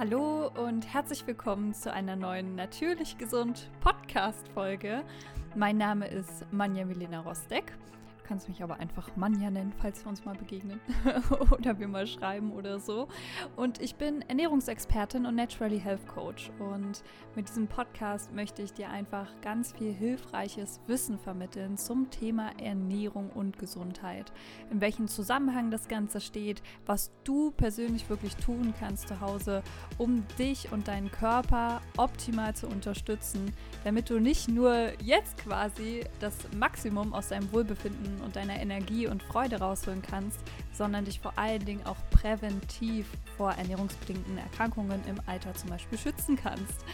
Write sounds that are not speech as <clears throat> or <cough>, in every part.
Hallo und herzlich willkommen zu einer neuen Natürlich Gesund Podcast-Folge. Mein Name ist Manja Milena Rostek kannst mich aber einfach Manja nennen, falls wir uns mal begegnen <laughs> oder wir mal schreiben oder so. Und ich bin Ernährungsexpertin und Naturally Health Coach. Und mit diesem Podcast möchte ich dir einfach ganz viel hilfreiches Wissen vermitteln zum Thema Ernährung und Gesundheit. In welchem Zusammenhang das Ganze steht, was du persönlich wirklich tun kannst zu Hause, um dich und deinen Körper optimal zu unterstützen, damit du nicht nur jetzt quasi das Maximum aus deinem Wohlbefinden und deiner Energie und Freude rausholen kannst, sondern dich vor allen Dingen auch präventiv vor ernährungsbedingten Erkrankungen im Alter zum Beispiel schützen kannst.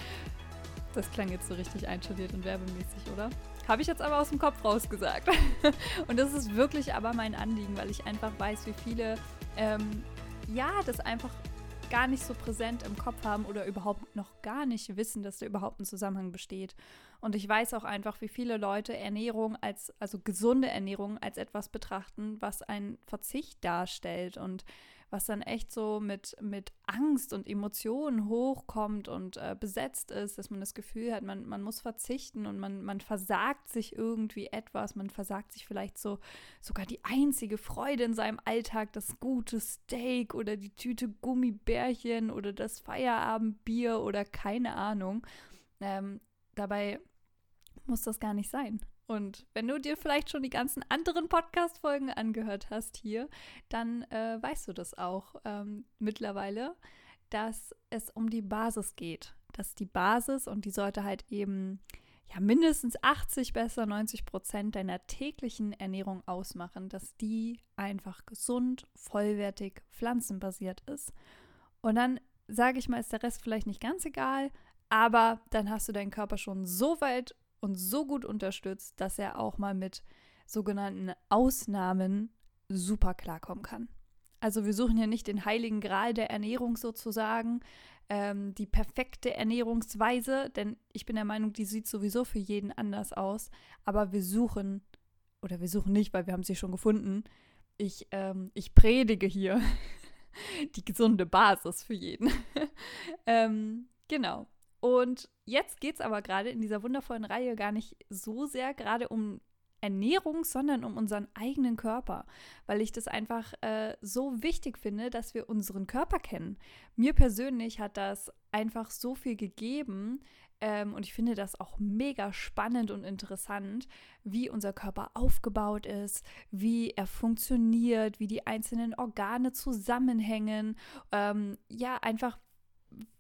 Das klang jetzt so richtig einstudiert und werbemäßig, oder? Habe ich jetzt aber aus dem Kopf rausgesagt. <laughs> und das ist wirklich aber mein Anliegen, weil ich einfach weiß, wie viele ähm, ja, das einfach gar nicht so präsent im Kopf haben oder überhaupt noch gar nicht wissen, dass da überhaupt ein Zusammenhang besteht. Und ich weiß auch einfach, wie viele Leute Ernährung als, also gesunde Ernährung als etwas betrachten, was ein Verzicht darstellt und was dann echt so mit, mit Angst und Emotionen hochkommt und äh, besetzt ist, dass man das Gefühl hat, man, man muss verzichten und man, man versagt sich irgendwie etwas, man versagt sich vielleicht so sogar die einzige Freude in seinem Alltag, das gute Steak oder die Tüte Gummibärchen oder das Feierabendbier oder keine Ahnung. Ähm, dabei muss das gar nicht sein. Und wenn du dir vielleicht schon die ganzen anderen Podcast-Folgen angehört hast hier, dann äh, weißt du das auch ähm, mittlerweile, dass es um die Basis geht. Dass die Basis und die sollte halt eben ja mindestens 80, besser 90 Prozent deiner täglichen Ernährung ausmachen, dass die einfach gesund, vollwertig, pflanzenbasiert ist. Und dann sage ich mal, ist der Rest vielleicht nicht ganz egal, aber dann hast du deinen Körper schon so weit und so gut unterstützt, dass er auch mal mit sogenannten Ausnahmen super klarkommen kann. Also wir suchen hier nicht den heiligen Gral der Ernährung sozusagen, ähm, die perfekte Ernährungsweise, denn ich bin der Meinung, die sieht sowieso für jeden anders aus. Aber wir suchen, oder wir suchen nicht, weil wir haben sie schon gefunden. Ich, ähm, ich predige hier <laughs> die gesunde Basis für jeden. <laughs> ähm, genau. Und jetzt geht es aber gerade in dieser wundervollen Reihe gar nicht so sehr gerade um Ernährung, sondern um unseren eigenen Körper, weil ich das einfach äh, so wichtig finde, dass wir unseren Körper kennen. Mir persönlich hat das einfach so viel gegeben ähm, und ich finde das auch mega spannend und interessant, wie unser Körper aufgebaut ist, wie er funktioniert, wie die einzelnen Organe zusammenhängen. Ähm, ja, einfach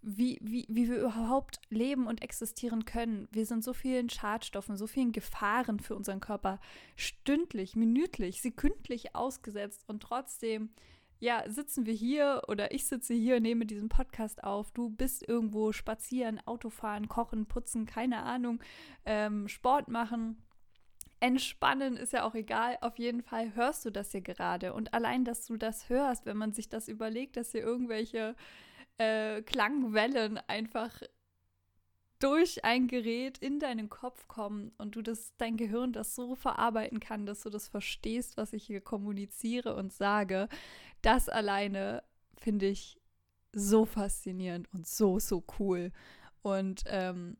wie, wie, wie wir überhaupt leben und existieren können. Wir sind so vielen Schadstoffen, so vielen Gefahren für unseren Körper stündlich, minütlich, sekündlich ausgesetzt und trotzdem, ja, sitzen wir hier oder ich sitze hier, nehme diesen Podcast auf, du bist irgendwo spazieren, Autofahren, kochen, putzen, keine Ahnung, ähm, Sport machen. Entspannen ist ja auch egal. Auf jeden Fall hörst du das hier gerade. Und allein, dass du das hörst, wenn man sich das überlegt, dass hier irgendwelche äh, Klangwellen einfach durch ein Gerät in deinen Kopf kommen und du das, dein Gehirn das so verarbeiten kann, dass du das verstehst, was ich hier kommuniziere und sage, das alleine finde ich so faszinierend und so, so cool. Und ähm,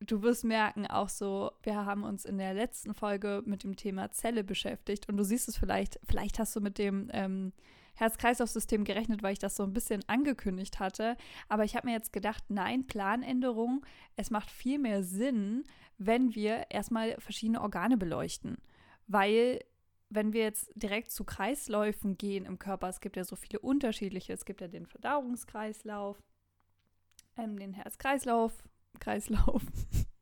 du wirst merken, auch so, wir haben uns in der letzten Folge mit dem Thema Zelle beschäftigt und du siehst es vielleicht, vielleicht hast du mit dem ähm, Herz-Kreislauf-System gerechnet, weil ich das so ein bisschen angekündigt hatte. Aber ich habe mir jetzt gedacht, nein, Planänderung, es macht viel mehr Sinn, wenn wir erstmal verschiedene Organe beleuchten. Weil wenn wir jetzt direkt zu Kreisläufen gehen im Körper, es gibt ja so viele unterschiedliche, es gibt ja den Verdauungskreislauf, ähm, den Herz-Kreislauf, Kreislauf, <laughs>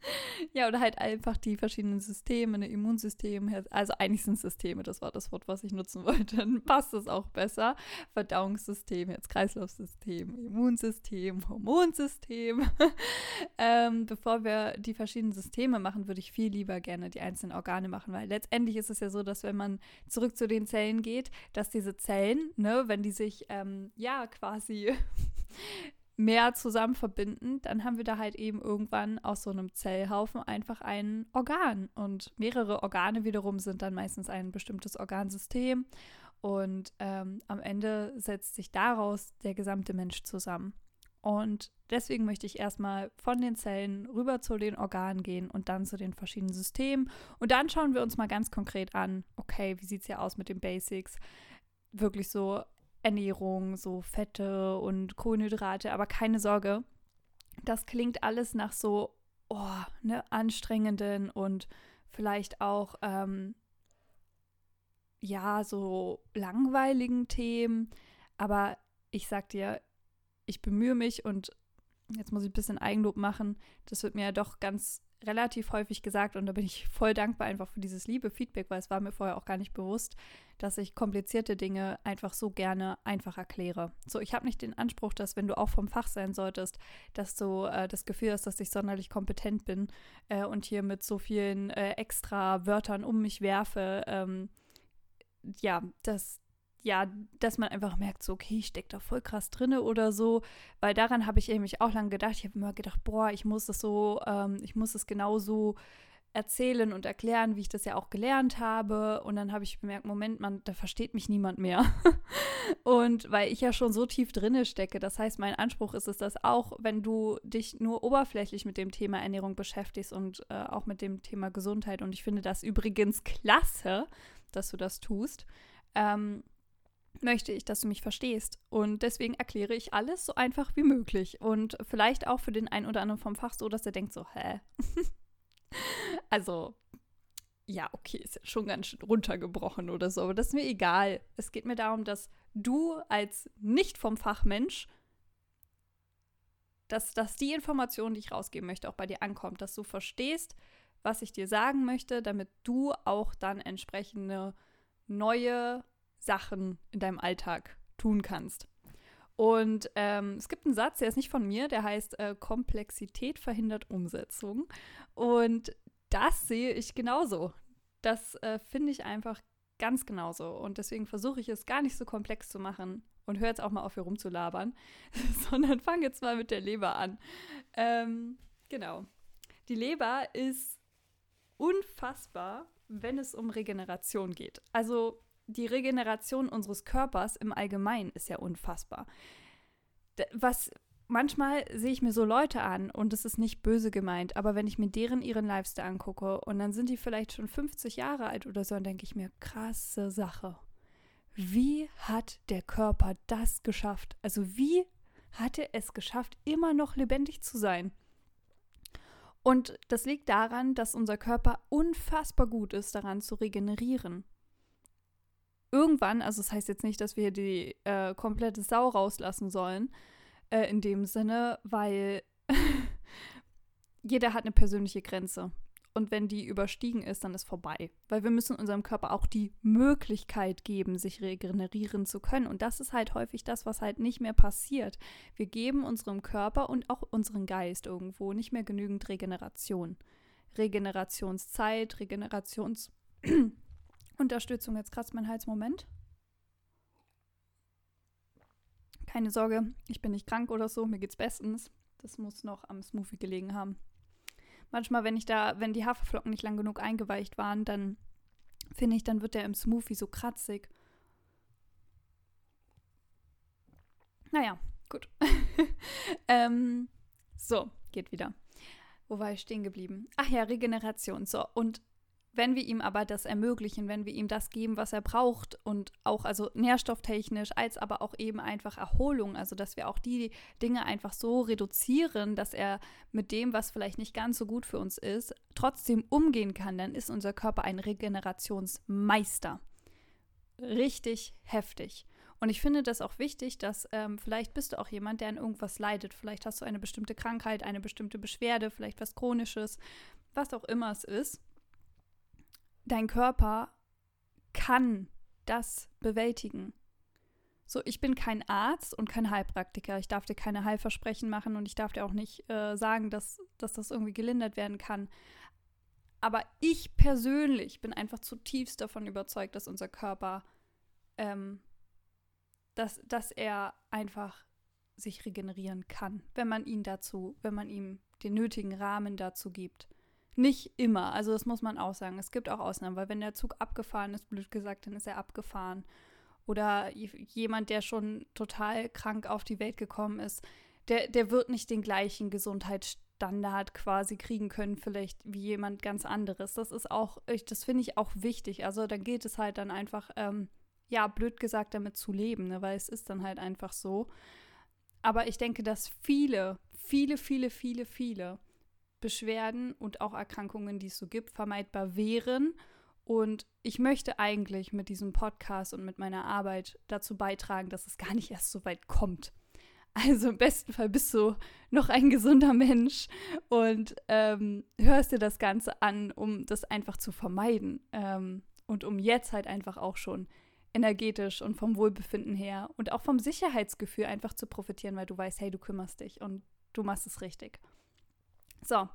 <laughs> ja, oder halt einfach die verschiedenen Systeme, ein Immunsystem, also eigentlich sind Systeme, das war das Wort, was ich nutzen wollte, dann passt es auch besser. Verdauungssystem, jetzt Kreislaufsystem, Immunsystem, Hormonsystem. <laughs> ähm, bevor wir die verschiedenen Systeme machen, würde ich viel lieber gerne die einzelnen Organe machen, weil letztendlich ist es ja so, dass wenn man zurück zu den Zellen geht, dass diese Zellen, ne, wenn die sich ähm, ja quasi mehr zusammen verbinden, dann haben wir da halt eben irgendwann aus so einem Zellhaufen einfach ein Organ. Und mehrere Organe wiederum sind dann meistens ein bestimmtes Organsystem. Und ähm, am Ende setzt sich daraus der gesamte Mensch zusammen. Und deswegen möchte ich erstmal von den Zellen rüber zu den Organen gehen und dann zu den verschiedenen Systemen. Und dann schauen wir uns mal ganz konkret an, okay, wie sieht es ja aus mit den Basics? Wirklich so Ernährung, so Fette und Kohlenhydrate, aber keine Sorge, das klingt alles nach so oh, ne, anstrengenden und vielleicht auch ähm, ja so langweiligen Themen. Aber ich sag dir, ich bemühe mich und jetzt muss ich ein bisschen Eigenlob machen. Das wird mir ja doch ganz relativ häufig gesagt und da bin ich <laughs> voll dankbar einfach für dieses liebe Feedback, weil es war mir vorher auch gar nicht bewusst, dass ich komplizierte Dinge einfach so gerne einfach erkläre. So, ich habe nicht den Anspruch, dass wenn du auch vom Fach sein solltest, dass du äh, das Gefühl hast, dass ich sonderlich kompetent bin äh, und hier mit so vielen äh, extra Wörtern um mich werfe. Ähm, ja, das, ja, dass man einfach merkt, so, okay, ich stecke da voll krass drinne oder so, weil daran habe ich nämlich auch lange gedacht. Ich habe immer gedacht, boah, ich muss das so, ähm, ich muss es genauso erzählen und erklären, wie ich das ja auch gelernt habe. Und dann habe ich bemerkt, Moment, man, da versteht mich niemand mehr. <laughs> und weil ich ja schon so tief drinne stecke, das heißt, mein Anspruch ist es, dass auch wenn du dich nur oberflächlich mit dem Thema Ernährung beschäftigst und äh, auch mit dem Thema Gesundheit, und ich finde das übrigens klasse, dass du das tust, ähm, möchte ich, dass du mich verstehst. Und deswegen erkläre ich alles so einfach wie möglich. Und vielleicht auch für den einen oder anderen vom Fach so, dass er denkt so, hä? <laughs> also, ja, okay, ist ja schon ganz schön runtergebrochen oder so, aber das ist mir egal. Es geht mir darum, dass du als nicht vom Fachmensch, dass, dass die Information, die ich rausgeben möchte, auch bei dir ankommt, dass du verstehst, was ich dir sagen möchte, damit du auch dann entsprechende neue Sachen in deinem Alltag tun kannst. Und ähm, es gibt einen Satz, der ist nicht von mir, der heißt äh, Komplexität verhindert Umsetzung. Und das sehe ich genauso. Das äh, finde ich einfach ganz genauso. Und deswegen versuche ich es gar nicht so komplex zu machen und höre jetzt auch mal auf, hier rumzulabern, <laughs> sondern fange jetzt mal mit der Leber an. Ähm, genau. Die Leber ist unfassbar, wenn es um Regeneration geht. Also die Regeneration unseres Körpers im Allgemeinen ist ja unfassbar. Was manchmal sehe ich mir so Leute an und es ist nicht böse gemeint, aber wenn ich mir deren ihren Lifestyle angucke und dann sind die vielleicht schon 50 Jahre alt oder so, dann denke ich mir, krasse Sache. Wie hat der Körper das geschafft? Also wie hat er es geschafft, immer noch lebendig zu sein? Und das liegt daran, dass unser Körper unfassbar gut ist, daran zu regenerieren irgendwann, also das heißt jetzt nicht, dass wir die äh, komplette Sau rauslassen sollen, äh, in dem Sinne, weil <laughs> jeder hat eine persönliche Grenze. Und wenn die überstiegen ist, dann ist vorbei. Weil wir müssen unserem Körper auch die Möglichkeit geben, sich regenerieren zu können. Und das ist halt häufig das, was halt nicht mehr passiert. Wir geben unserem Körper und auch unserem Geist irgendwo nicht mehr genügend Regeneration. Regenerationszeit, Regenerations <clears throat> Unterstützung, jetzt kratzt mein Hals. Moment. Keine Sorge, ich bin nicht krank oder so, mir geht's bestens. Das muss noch am Smoothie gelegen haben. Manchmal, wenn ich da, wenn die Haferflocken nicht lang genug eingeweicht waren, dann finde ich, dann wird der im Smoothie so kratzig. Naja, gut. <laughs> ähm, so, geht wieder. Wo war ich stehen geblieben? Ach ja, Regeneration. So, und wenn wir ihm aber das ermöglichen, wenn wir ihm das geben, was er braucht und auch also nährstofftechnisch, als aber auch eben einfach Erholung, also dass wir auch die Dinge einfach so reduzieren, dass er mit dem, was vielleicht nicht ganz so gut für uns ist, trotzdem umgehen kann, dann ist unser Körper ein Regenerationsmeister. Richtig heftig. Und ich finde das auch wichtig, dass ähm, vielleicht bist du auch jemand, der an irgendwas leidet. Vielleicht hast du eine bestimmte Krankheit, eine bestimmte Beschwerde, vielleicht was Chronisches, was auch immer es ist dein Körper kann das bewältigen. So, ich bin kein Arzt und kein Heilpraktiker. Ich darf dir keine Heilversprechen machen und ich darf dir auch nicht äh, sagen, dass, dass das irgendwie gelindert werden kann. Aber ich persönlich bin einfach zutiefst davon überzeugt, dass unser Körper, ähm, dass, dass er einfach sich regenerieren kann, wenn man ihn dazu, wenn man ihm den nötigen Rahmen dazu gibt. Nicht immer, also das muss man auch sagen. Es gibt auch Ausnahmen, weil wenn der Zug abgefahren ist, blöd gesagt, dann ist er abgefahren. oder jemand, der schon total krank auf die Welt gekommen ist, der, der wird nicht den gleichen Gesundheitsstandard quasi kriegen können, vielleicht wie jemand ganz anderes. Das ist auch, das finde ich auch wichtig. Also dann geht es halt dann einfach, ähm, ja, blöd gesagt, damit zu leben, ne? weil es ist dann halt einfach so. Aber ich denke, dass viele, viele, viele, viele, viele Beschwerden und auch Erkrankungen, die es so gibt, vermeidbar wären. Und ich möchte eigentlich mit diesem Podcast und mit meiner Arbeit dazu beitragen, dass es gar nicht erst so weit kommt. Also im besten Fall bist du noch ein gesunder Mensch und ähm, hörst dir das Ganze an, um das einfach zu vermeiden ähm, und um jetzt halt einfach auch schon energetisch und vom Wohlbefinden her und auch vom Sicherheitsgefühl einfach zu profitieren, weil du weißt, hey, du kümmerst dich und du machst es richtig. So,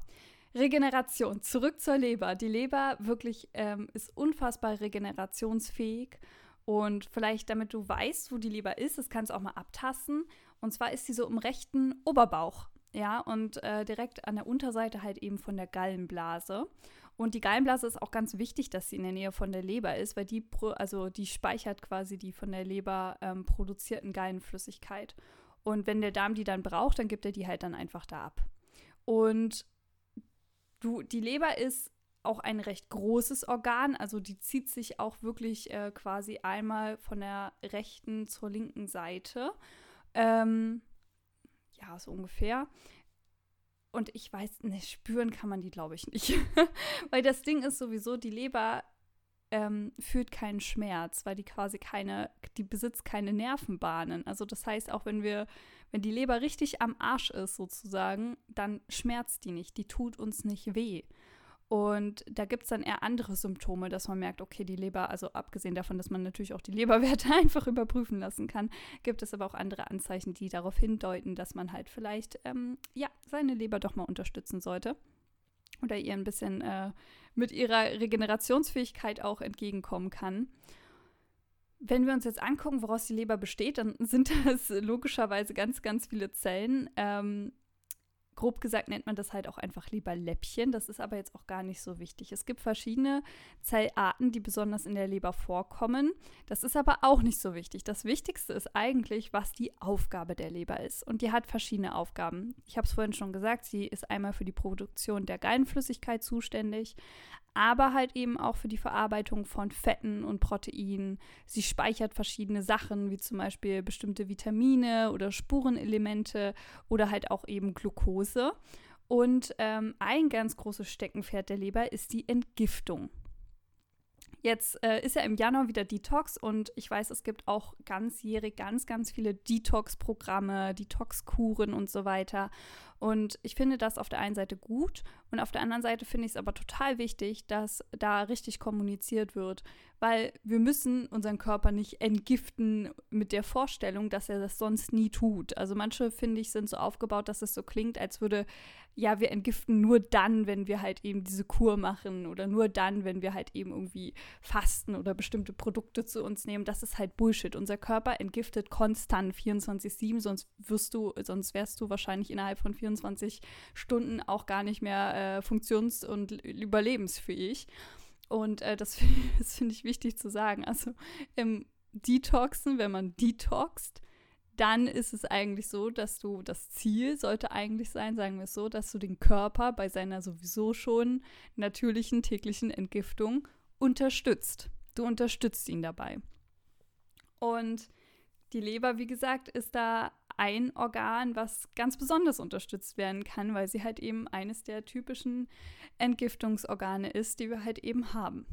Regeneration. Zurück zur Leber. Die Leber wirklich ähm, ist unfassbar regenerationsfähig. Und vielleicht, damit du weißt, wo die Leber ist, das kannst du auch mal abtasten. Und zwar ist sie so im rechten Oberbauch. Ja, und äh, direkt an der Unterseite halt eben von der Gallenblase. Und die Gallenblase ist auch ganz wichtig, dass sie in der Nähe von der Leber ist, weil die, also die speichert quasi die von der Leber ähm, produzierten Gallenflüssigkeit. Und wenn der Darm die dann braucht, dann gibt er die halt dann einfach da ab. Und du, die Leber ist auch ein recht großes Organ, also die zieht sich auch wirklich äh, quasi einmal von der rechten zur linken Seite. Ähm, ja, so ungefähr. Und ich weiß, ne, spüren kann man die, glaube ich, nicht. <laughs> weil das Ding ist sowieso, die Leber ähm, fühlt keinen Schmerz, weil die quasi keine, die besitzt keine Nervenbahnen. Also das heißt, auch wenn wir, wenn die Leber richtig am Arsch ist sozusagen, dann schmerzt die nicht, die tut uns nicht weh. Und da gibt es dann eher andere Symptome, dass man merkt, okay, die Leber, also abgesehen davon, dass man natürlich auch die Leberwerte <laughs> einfach überprüfen lassen kann, gibt es aber auch andere Anzeichen, die darauf hindeuten, dass man halt vielleicht, ähm, ja, seine Leber doch mal unterstützen sollte. Oder ihr ein bisschen äh, mit ihrer Regenerationsfähigkeit auch entgegenkommen kann. Wenn wir uns jetzt angucken, woraus die Leber besteht, dann <laughs> sind das logischerweise ganz, ganz viele Zellen. Ähm, grob gesagt nennt man das halt auch einfach lieber Läppchen. Das ist aber jetzt auch gar nicht so wichtig. Es gibt verschiedene Zellarten, die besonders in der Leber vorkommen. Das ist aber auch nicht so wichtig. Das Wichtigste ist eigentlich, was die Aufgabe der Leber ist. Und die hat verschiedene Aufgaben. Ich habe es vorhin schon gesagt, sie ist einmal für die Produktion der Gallenflüssigkeit zuständig, aber halt eben auch für die Verarbeitung von Fetten und Proteinen. Sie speichert verschiedene Sachen, wie zum Beispiel bestimmte Vitamine oder Spurenelemente oder halt auch eben Glucose. Und ähm, ein ganz großes Steckenpferd der Leber ist die Entgiftung. Jetzt äh, ist ja im Januar wieder Detox und ich weiß, es gibt auch ganzjährig ganz, ganz viele Detox-Programme, Detox-Kuren und so weiter. Und ich finde das auf der einen Seite gut und auf der anderen Seite finde ich es aber total wichtig, dass da richtig kommuniziert wird, weil wir müssen unseren Körper nicht entgiften mit der Vorstellung, dass er das sonst nie tut. Also manche, finde ich, sind so aufgebaut, dass es so klingt, als würde, ja, wir entgiften nur dann, wenn wir halt eben diese Kur machen oder nur dann, wenn wir halt eben irgendwie fasten oder bestimmte Produkte zu uns nehmen. Das ist halt Bullshit. Unser Körper entgiftet konstant 24-7, sonst wirst du, sonst wärst du wahrscheinlich innerhalb von 24 24 Stunden auch gar nicht mehr äh, funktions- und überlebensfähig. Und äh, <laughs> das, finde ich wichtig zu sagen. Also im Detoxen, wenn man detoxt, dann ist es eigentlich so, dass du das Ziel sollte eigentlich sein, sagen wir es so, dass du den Körper bei seiner sowieso schon natürlichen täglichen Entgiftung unterstützt. Du unterstützt ihn dabei. Und die Leber, wie gesagt, ist da ein Organ, was ganz besonders unterstützt werden kann, weil sie halt eben eines der typischen Entgiftungsorgane ist, die wir halt eben haben.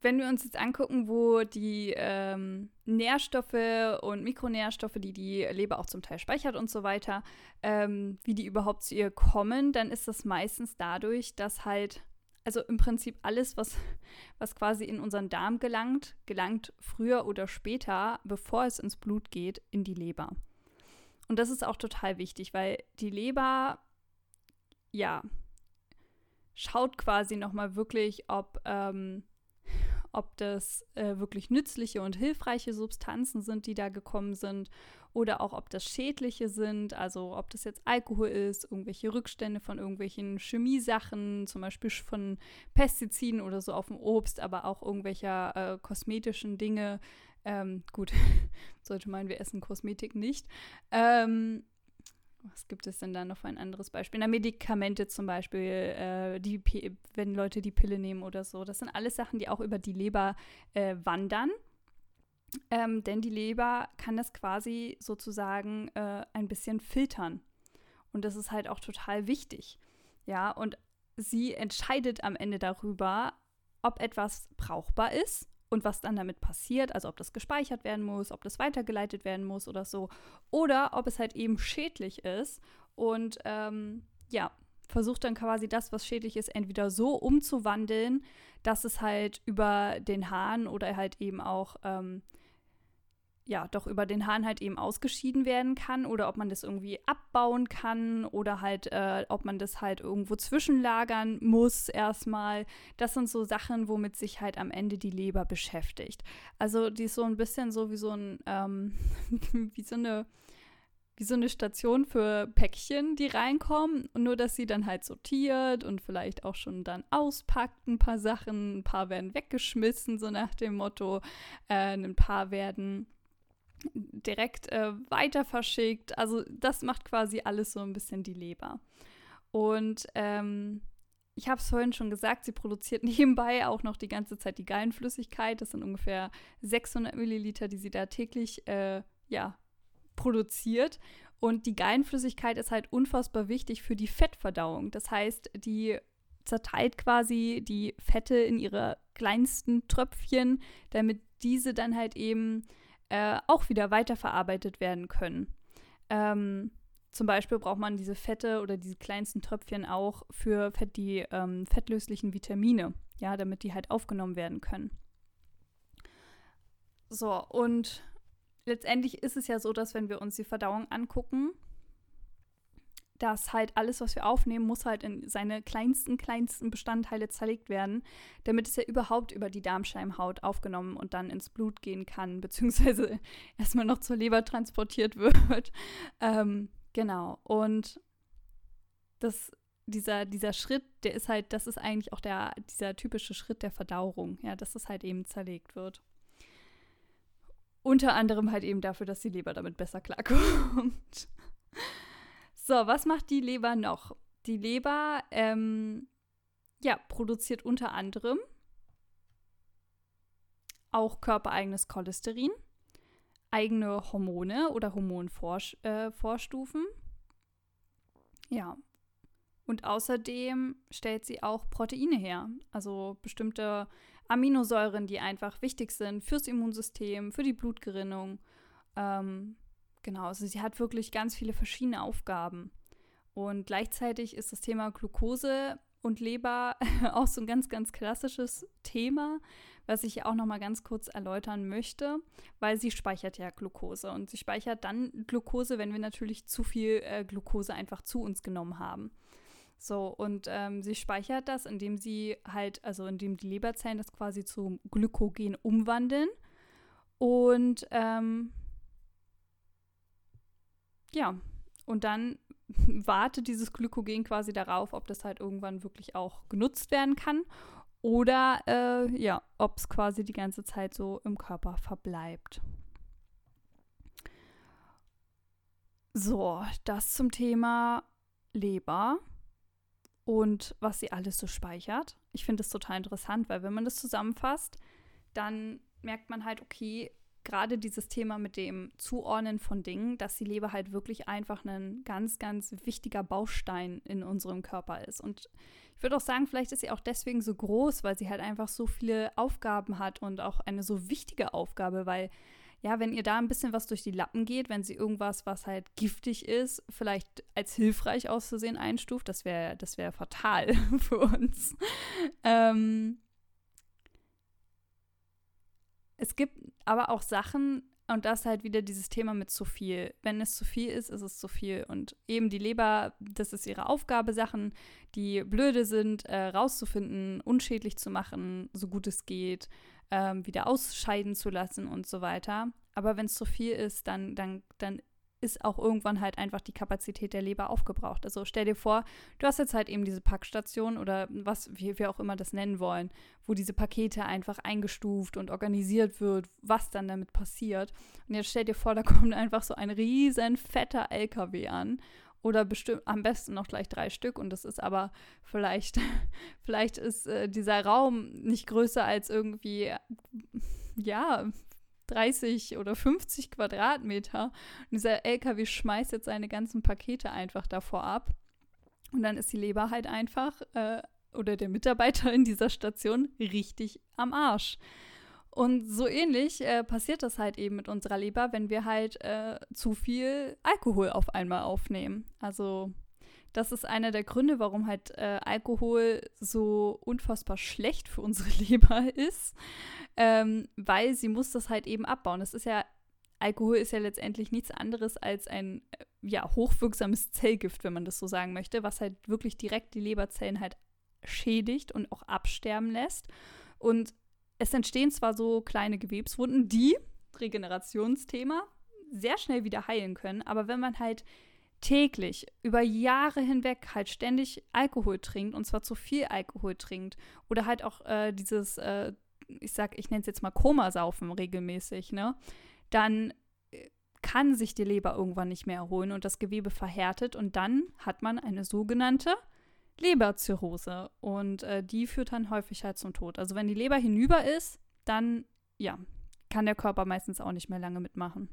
Wenn wir uns jetzt angucken, wo die ähm, Nährstoffe und Mikronährstoffe, die die Leber auch zum Teil speichert und so weiter, ähm, wie die überhaupt zu ihr kommen, dann ist das meistens dadurch, dass halt also im Prinzip alles, was, was quasi in unseren Darm gelangt, gelangt früher oder später, bevor es ins Blut geht, in die Leber. Und das ist auch total wichtig, weil die Leber, ja, schaut quasi nochmal wirklich, ob, ähm, ob das äh, wirklich nützliche und hilfreiche Substanzen sind, die da gekommen sind oder auch ob das schädliche sind, also ob das jetzt Alkohol ist, irgendwelche Rückstände von irgendwelchen Chemiesachen, zum Beispiel von Pestiziden oder so auf dem Obst, aber auch irgendwelcher äh, kosmetischen Dinge. Ähm, gut, <laughs> sollte meinen, wir essen Kosmetik nicht. Ähm, was gibt es denn da noch für ein anderes Beispiel? Na, Medikamente zum Beispiel, äh, die, wenn Leute die Pille nehmen oder so. Das sind alles Sachen, die auch über die Leber äh, wandern. Ähm, denn die Leber kann das quasi sozusagen äh, ein bisschen filtern. Und das ist halt auch total wichtig. Ja, und sie entscheidet am Ende darüber, ob etwas brauchbar ist und was dann damit passiert, also ob das gespeichert werden muss, ob das weitergeleitet werden muss oder so, oder ob es halt eben schädlich ist und ähm, ja, versucht dann quasi das, was schädlich ist, entweder so umzuwandeln, dass es halt über den Hahn oder halt eben auch ähm, ja, doch über den Hahn halt eben ausgeschieden werden kann oder ob man das irgendwie abbauen kann oder halt, äh, ob man das halt irgendwo zwischenlagern muss erstmal. Das sind so Sachen, womit sich halt am Ende die Leber beschäftigt. Also die ist so ein bisschen so wie so ein, ähm, <laughs> wie so eine, wie so eine Station für Päckchen, die reinkommen, nur dass sie dann halt sortiert und vielleicht auch schon dann auspackt ein paar Sachen, ein paar werden weggeschmissen, so nach dem Motto, äh, ein paar werden direkt äh, weiter verschickt. Also das macht quasi alles so ein bisschen die Leber. Und ähm, ich habe es vorhin schon gesagt, sie produziert <laughs> nebenbei auch noch die ganze Zeit die Gallenflüssigkeit. Das sind ungefähr 600 Milliliter, die sie da täglich äh, ja, produziert. Und die Gallenflüssigkeit ist halt unfassbar wichtig für die Fettverdauung. Das heißt, die zerteilt quasi die Fette in ihre kleinsten Tröpfchen, damit diese dann halt eben äh, auch wieder weiterverarbeitet werden können. Ähm, zum Beispiel braucht man diese Fette oder diese kleinsten Tröpfchen auch für Fett, die ähm, fettlöslichen Vitamine, ja, damit die halt aufgenommen werden können. So, und letztendlich ist es ja so, dass wenn wir uns die Verdauung angucken, dass halt alles, was wir aufnehmen, muss halt in seine kleinsten, kleinsten Bestandteile zerlegt werden, damit es ja überhaupt über die Darmschleimhaut aufgenommen und dann ins Blut gehen kann, beziehungsweise <laughs> erstmal noch zur Leber transportiert wird. <laughs> ähm, genau. Und das, dieser, dieser Schritt, der ist halt, das ist eigentlich auch der, dieser typische Schritt der Verdauung, ja, dass es halt eben zerlegt wird. Unter anderem halt eben dafür, dass die Leber damit besser klarkommt. <laughs> So, was macht die Leber noch? Die Leber, ähm, ja, produziert unter anderem auch körpereigenes Cholesterin, eigene Hormone oder Hormonvorstufen. Äh, ja. Und außerdem stellt sie auch Proteine her, also bestimmte Aminosäuren, die einfach wichtig sind fürs Immunsystem, für die Blutgerinnung. Ähm, Genau, also sie hat wirklich ganz viele verschiedene Aufgaben. Und gleichzeitig ist das Thema Glucose und Leber <laughs> auch so ein ganz, ganz klassisches Thema, was ich auch noch mal ganz kurz erläutern möchte, weil sie speichert ja Glucose und sie speichert dann Glucose, wenn wir natürlich zu viel äh, Glucose einfach zu uns genommen haben. So, und ähm, sie speichert das, indem sie halt, also indem die Leberzellen das quasi zu Glykogen umwandeln. Und ähm, ja, und dann <laughs> wartet dieses Glykogen quasi darauf, ob das halt irgendwann wirklich auch genutzt werden kann oder äh, ja, ob es quasi die ganze Zeit so im Körper verbleibt. So, das zum Thema Leber und was sie alles so speichert. Ich finde das total interessant, weil wenn man das zusammenfasst, dann merkt man halt, okay, gerade dieses Thema mit dem Zuordnen von Dingen, dass die Leber halt wirklich einfach ein ganz, ganz wichtiger Baustein in unserem Körper ist. Und ich würde auch sagen, vielleicht ist sie auch deswegen so groß, weil sie halt einfach so viele Aufgaben hat und auch eine so wichtige Aufgabe, weil ja, wenn ihr da ein bisschen was durch die Lappen geht, wenn sie irgendwas, was halt giftig ist, vielleicht als hilfreich auszusehen einstuft, das wäre das wär fatal <laughs> für uns. Ähm, es gibt aber auch Sachen, Und das halt wieder dieses Thema mit zu viel. Wenn es zu viel ist, ist es zu viel. Und eben die Leber, das ist ihre Aufgabe, Sachen, die blöde sind, äh, rauszufinden, unschädlich zu machen, so gut es geht, ähm, wieder ausscheiden zu lassen und so weiter. Aber wenn es zu viel ist, dann, dann, dann ist auch irgendwann halt einfach die Kapazität der Leber aufgebraucht. Also stell dir vor, du hast jetzt halt eben diese Packstation oder was wie wir auch immer das nennen wollen, wo diese Pakete einfach eingestuft und organisiert wird, was dann damit passiert. Und jetzt stell dir vor, da <laughs> kommt einfach so ein riesen fetter LKW an oder bestimmt am besten noch gleich drei Stück und das ist aber vielleicht <laughs> vielleicht ist äh, dieser Raum nicht größer als irgendwie ja 30 oder 50 Quadratmeter. Und dieser LKW schmeißt jetzt seine ganzen Pakete einfach davor ab. Und dann ist die Leber halt einfach äh, oder der Mitarbeiter in dieser Station richtig am Arsch. Und so ähnlich äh, passiert das halt eben mit unserer Leber, wenn wir halt äh, zu viel Alkohol auf einmal aufnehmen. Also das ist einer der Gründe, warum halt äh, Alkohol so unfassbar schlecht für unsere <laughs> Leber ist, ähm, weil sie muss das halt eben abbauen. Das ist ja, Alkohol ist ja letztendlich nichts anderes als ein äh, ja, hochwirksames Zellgift, wenn man das so sagen möchte, was halt wirklich direkt die Leberzellen halt schädigt und auch absterben lässt. Und es entstehen zwar so kleine Gewebswunden, die, Regenerationsthema, sehr schnell wieder heilen können, aber wenn man halt täglich über Jahre hinweg halt ständig Alkohol trinkt und zwar zu viel Alkohol trinkt oder halt auch äh, dieses, äh, ich sag, ich nenne es jetzt mal Komasaufen regelmäßig, ne, dann äh, kann sich die Leber irgendwann nicht mehr erholen und das Gewebe verhärtet und dann hat man eine sogenannte Leberzirrhose und äh, die führt dann häufig halt zum Tod. Also wenn die Leber hinüber ist, dann ja, kann der Körper meistens auch nicht mehr lange mitmachen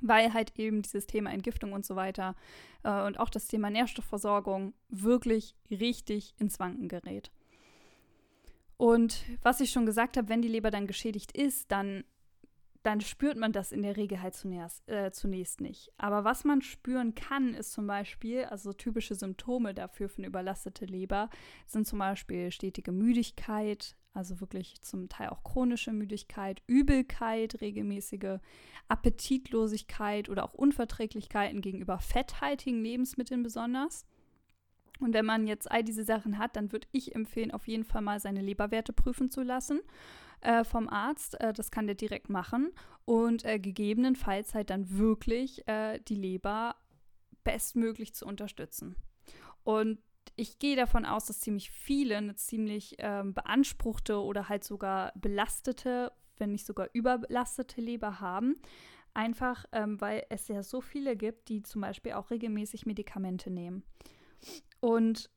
weil halt eben dieses Thema Entgiftung und so weiter äh, und auch das Thema Nährstoffversorgung wirklich richtig ins Wanken gerät. Und was ich schon gesagt habe, wenn die Leber dann geschädigt ist, dann, dann spürt man das in der Regel halt zunächst, äh, zunächst nicht. Aber was man spüren kann, ist zum Beispiel, also typische Symptome dafür für eine überlastete Leber, sind zum Beispiel stetige Müdigkeit, also wirklich zum Teil auch chronische Müdigkeit, Übelkeit, regelmäßige Appetitlosigkeit oder auch Unverträglichkeiten gegenüber fetthaltigen Lebensmitteln besonders. Und wenn man jetzt all diese Sachen hat, dann würde ich empfehlen, auf jeden Fall mal seine Leberwerte prüfen zu lassen äh, vom Arzt. Äh, das kann der direkt machen und äh, gegebenenfalls halt dann wirklich äh, die Leber bestmöglich zu unterstützen. Und ich gehe davon aus, dass ziemlich viele eine ziemlich ähm, beanspruchte oder halt sogar belastete, wenn nicht sogar überbelastete Leber haben. Einfach, ähm, weil es ja so viele gibt, die zum Beispiel auch regelmäßig Medikamente nehmen. Und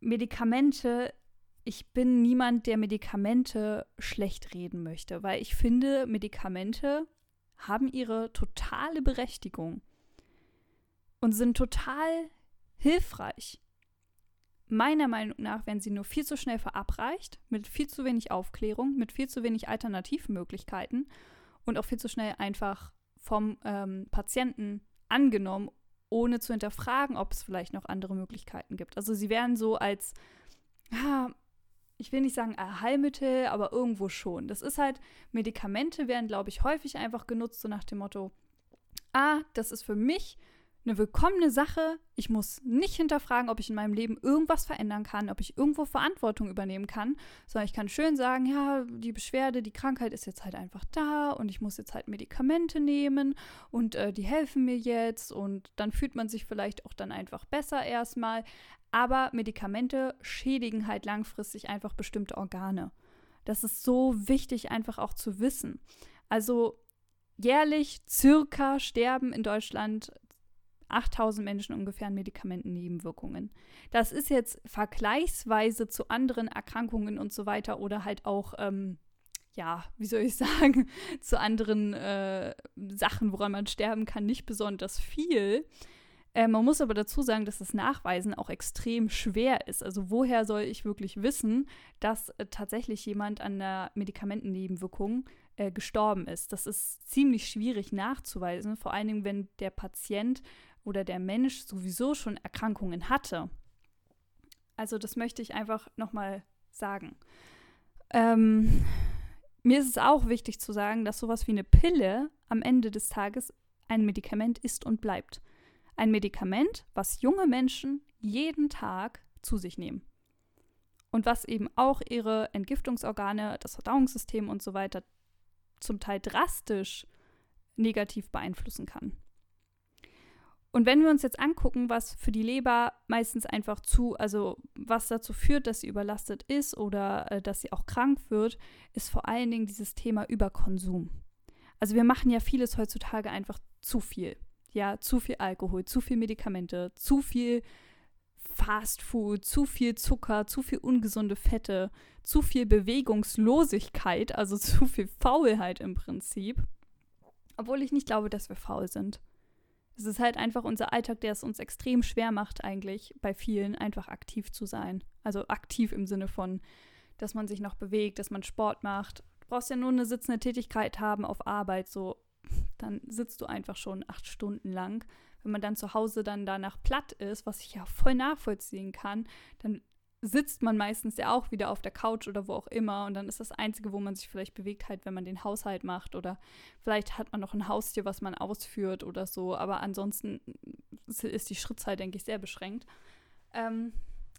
Medikamente, ich bin niemand, der Medikamente schlecht reden möchte, weil ich finde, Medikamente haben ihre totale Berechtigung und sind total hilfreich. Meiner Meinung nach werden sie nur viel zu schnell verabreicht, mit viel zu wenig Aufklärung, mit viel zu wenig Alternativmöglichkeiten und auch viel zu schnell einfach vom ähm, Patienten angenommen, ohne zu hinterfragen, ob es vielleicht noch andere Möglichkeiten gibt. Also sie werden so als, ja, ich will nicht sagen Heilmittel, aber irgendwo schon. Das ist halt, Medikamente werden, glaube ich, häufig einfach genutzt, so nach dem Motto, ah, das ist für mich eine willkommene Sache. Ich muss nicht hinterfragen, ob ich in meinem Leben irgendwas verändern kann, ob ich irgendwo Verantwortung übernehmen kann, sondern ich kann schön sagen, ja, die Beschwerde, die Krankheit ist jetzt halt einfach da und ich muss jetzt halt Medikamente nehmen und äh, die helfen mir jetzt und dann fühlt man sich vielleicht auch dann einfach besser erstmal. Aber Medikamente schädigen halt langfristig einfach bestimmte Organe. Das ist so wichtig einfach auch zu wissen. Also jährlich circa sterben in Deutschland 8000 Menschen ungefähr an Medikamentennebenwirkungen. Das ist jetzt vergleichsweise zu anderen Erkrankungen und so weiter oder halt auch, ähm, ja, wie soll ich <laughs> sagen, zu anderen äh, Sachen, woran man sterben kann, nicht besonders viel. Äh, man muss aber dazu sagen, dass das Nachweisen auch extrem schwer ist. Also woher soll ich wirklich wissen, dass äh, tatsächlich jemand an einer Medikamentennebenwirkung äh, gestorben ist? Das ist ziemlich schwierig nachzuweisen, vor allen Dingen, wenn der Patient oder der Mensch sowieso schon Erkrankungen hatte. Also das möchte ich einfach nochmal sagen. Ähm, mir ist es auch wichtig zu sagen, dass sowas wie eine Pille am Ende des Tages ein Medikament ist und bleibt. Ein Medikament, was junge Menschen jeden Tag zu sich nehmen. Und was eben auch ihre Entgiftungsorgane, das Verdauungssystem und so weiter zum Teil drastisch negativ beeinflussen kann. Und wenn wir uns jetzt angucken, was für die Leber meistens einfach zu, also was dazu führt, dass sie überlastet ist oder äh, dass sie auch krank wird, ist vor allen Dingen dieses Thema Überkonsum. Also wir machen ja vieles heutzutage einfach zu viel. Ja, zu viel Alkohol, zu viel Medikamente, zu viel Fast Food, zu viel Zucker, zu viel ungesunde Fette, zu viel Bewegungslosigkeit, also <laughs> zu viel Faulheit im Prinzip. Obwohl ich nicht glaube, dass wir faul sind. Es ist halt einfach unser Alltag, der es uns extrem schwer macht, eigentlich bei vielen einfach aktiv zu sein. Also aktiv im Sinne von, dass man sich noch bewegt, dass man Sport macht. Du brauchst ja nur eine sitzende Tätigkeit haben auf Arbeit, so dann sitzt du einfach schon acht Stunden lang. Wenn man dann zu Hause dann danach platt ist, was ich ja voll nachvollziehen kann, dann sitzt man meistens ja auch wieder auf der Couch oder wo auch immer und dann ist das Einzige, wo man sich vielleicht bewegt, halt, wenn man den Haushalt macht oder vielleicht hat man noch ein Haustier, was man ausführt oder so, aber ansonsten ist die Schrittzeit, denke ich, sehr beschränkt. Ähm,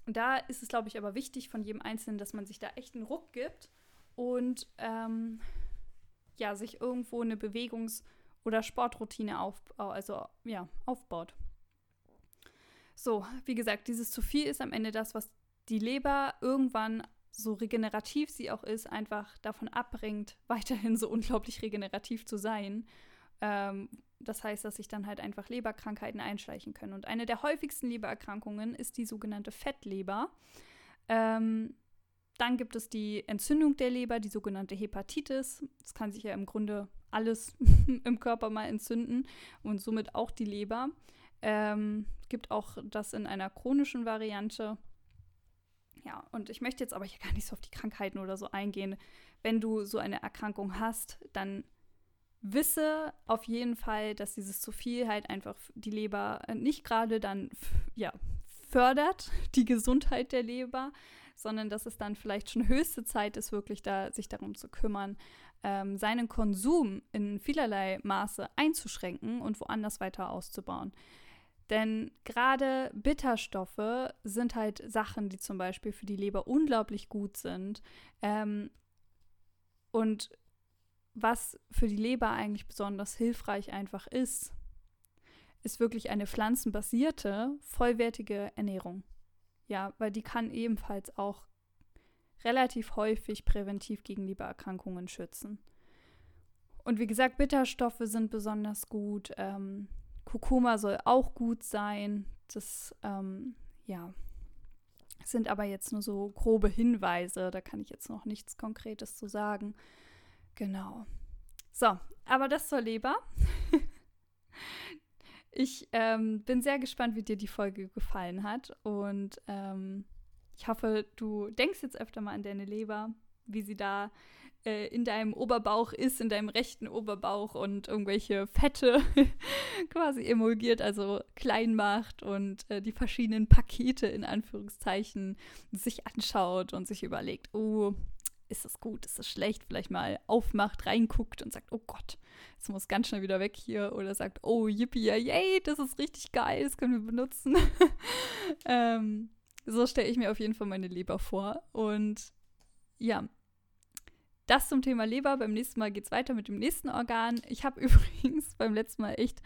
da ist es, glaube ich, aber wichtig von jedem Einzelnen, dass man sich da echt einen Ruck gibt und ähm, ja, sich irgendwo eine Bewegungs- oder Sportroutine auf, also, ja, aufbaut. So, wie gesagt, dieses zu viel ist am Ende das, was die Leber irgendwann, so regenerativ sie auch ist, einfach davon abbringt, <laughs> weiterhin so unglaublich regenerativ zu sein. Ähm, das heißt, dass sich dann halt einfach Leberkrankheiten einschleichen können. Und eine der häufigsten Lebererkrankungen ist die sogenannte Fettleber. Ähm, dann gibt es die Entzündung der Leber, die sogenannte Hepatitis. Das kann sich ja im Grunde alles <laughs> im Körper mal entzünden und somit auch die Leber. Ähm, gibt auch das in einer chronischen Variante. Ja, und ich möchte jetzt aber hier gar nicht so auf die Krankheiten oder so eingehen. Wenn du so eine Erkrankung hast, dann wisse auf jeden Fall, dass dieses zu viel halt einfach die Leber nicht gerade dann ja, fördert, <laughs> die Gesundheit der Leber, sondern dass es dann vielleicht schon höchste Zeit ist, wirklich da sich darum zu kümmern, ähm, seinen Konsum in vielerlei Maße einzuschränken und woanders weiter auszubauen. Denn gerade Bitterstoffe sind halt Sachen, die zum Beispiel für die Leber unglaublich gut sind. Ähm, und was für die Leber eigentlich besonders hilfreich einfach ist, ist wirklich eine pflanzenbasierte, vollwertige Ernährung. Ja, weil die kann ebenfalls auch relativ häufig präventiv gegen Lebererkrankungen schützen. Und wie gesagt, Bitterstoffe sind besonders gut. Ähm, Kurkuma soll auch gut sein. Das, ähm, ja, sind aber jetzt nur so grobe Hinweise. Da kann ich jetzt noch nichts Konkretes zu sagen. Genau. So, aber das zur Leber. <laughs> ich ähm, bin sehr gespannt, wie dir die Folge gefallen hat. Und ähm, ich hoffe, du denkst jetzt öfter mal an deine Leber, wie sie da äh, in deinem Oberbauch ist, in deinem rechten Oberbauch und irgendwelche Fette <laughs> quasi emulgiert, also klein macht und äh, die verschiedenen Pakete in Anführungszeichen sich anschaut und sich überlegt, oh, ist das gut, ist das schlecht, vielleicht mal aufmacht, reinguckt und sagt, oh Gott, es muss ganz schnell wieder weg hier oder sagt, oh yippie, yay, das ist richtig geil, das können wir benutzen. <laughs> ähm, so stelle ich mir auf jeden Fall meine Leber vor und ja, das zum Thema Leber. Beim nächsten Mal geht es weiter mit dem nächsten Organ. Ich habe <laughs> übrigens beim letzten Mal echt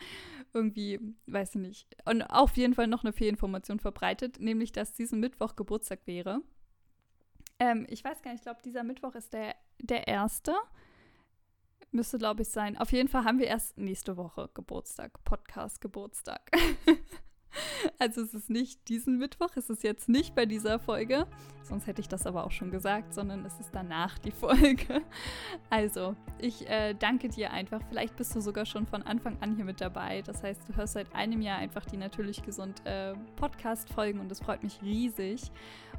irgendwie, weiß ich nicht, und auf jeden Fall noch eine Fehlinformation verbreitet, nämlich, dass diesen Mittwoch Geburtstag wäre. Ähm, ich weiß gar nicht, ich glaube, dieser Mittwoch ist der, der erste. Müsste, glaube ich, sein. Auf jeden Fall haben wir erst nächste Woche Geburtstag, Podcast-Geburtstag. <laughs> Also es ist nicht diesen Mittwoch, es ist jetzt nicht bei dieser Folge, sonst hätte ich das aber auch schon gesagt, sondern es ist danach die <laughs> Folge. Also, ich äh, danke dir einfach. Vielleicht bist du sogar schon von Anfang an hier mit dabei. Das heißt, du hörst seit einem Jahr einfach die Natürlich Gesund äh, Podcast-Folgen und das freut mich riesig.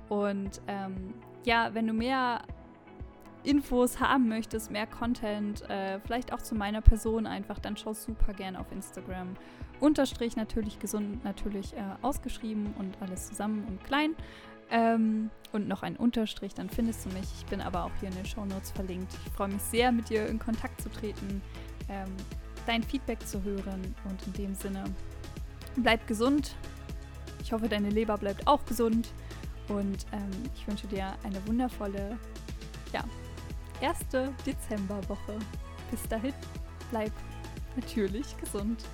Und ähm, ja, wenn du mehr Infos haben möchtest, mehr Content, äh, vielleicht auch zu meiner Person einfach, dann schau super gerne auf Instagram. Unterstrich natürlich gesund, natürlich äh, ausgeschrieben und alles zusammen und klein. Ähm, und noch ein Unterstrich, dann findest du mich. Ich bin aber auch hier in den Show Notes verlinkt. Ich freue mich sehr, mit dir in Kontakt zu treten, ähm, dein Feedback zu hören. Und in dem Sinne, bleib gesund. Ich hoffe, deine Leber bleibt auch gesund. Und ähm, ich wünsche dir eine wundervolle, ja, erste Dezemberwoche. Bis dahin, bleib natürlich gesund.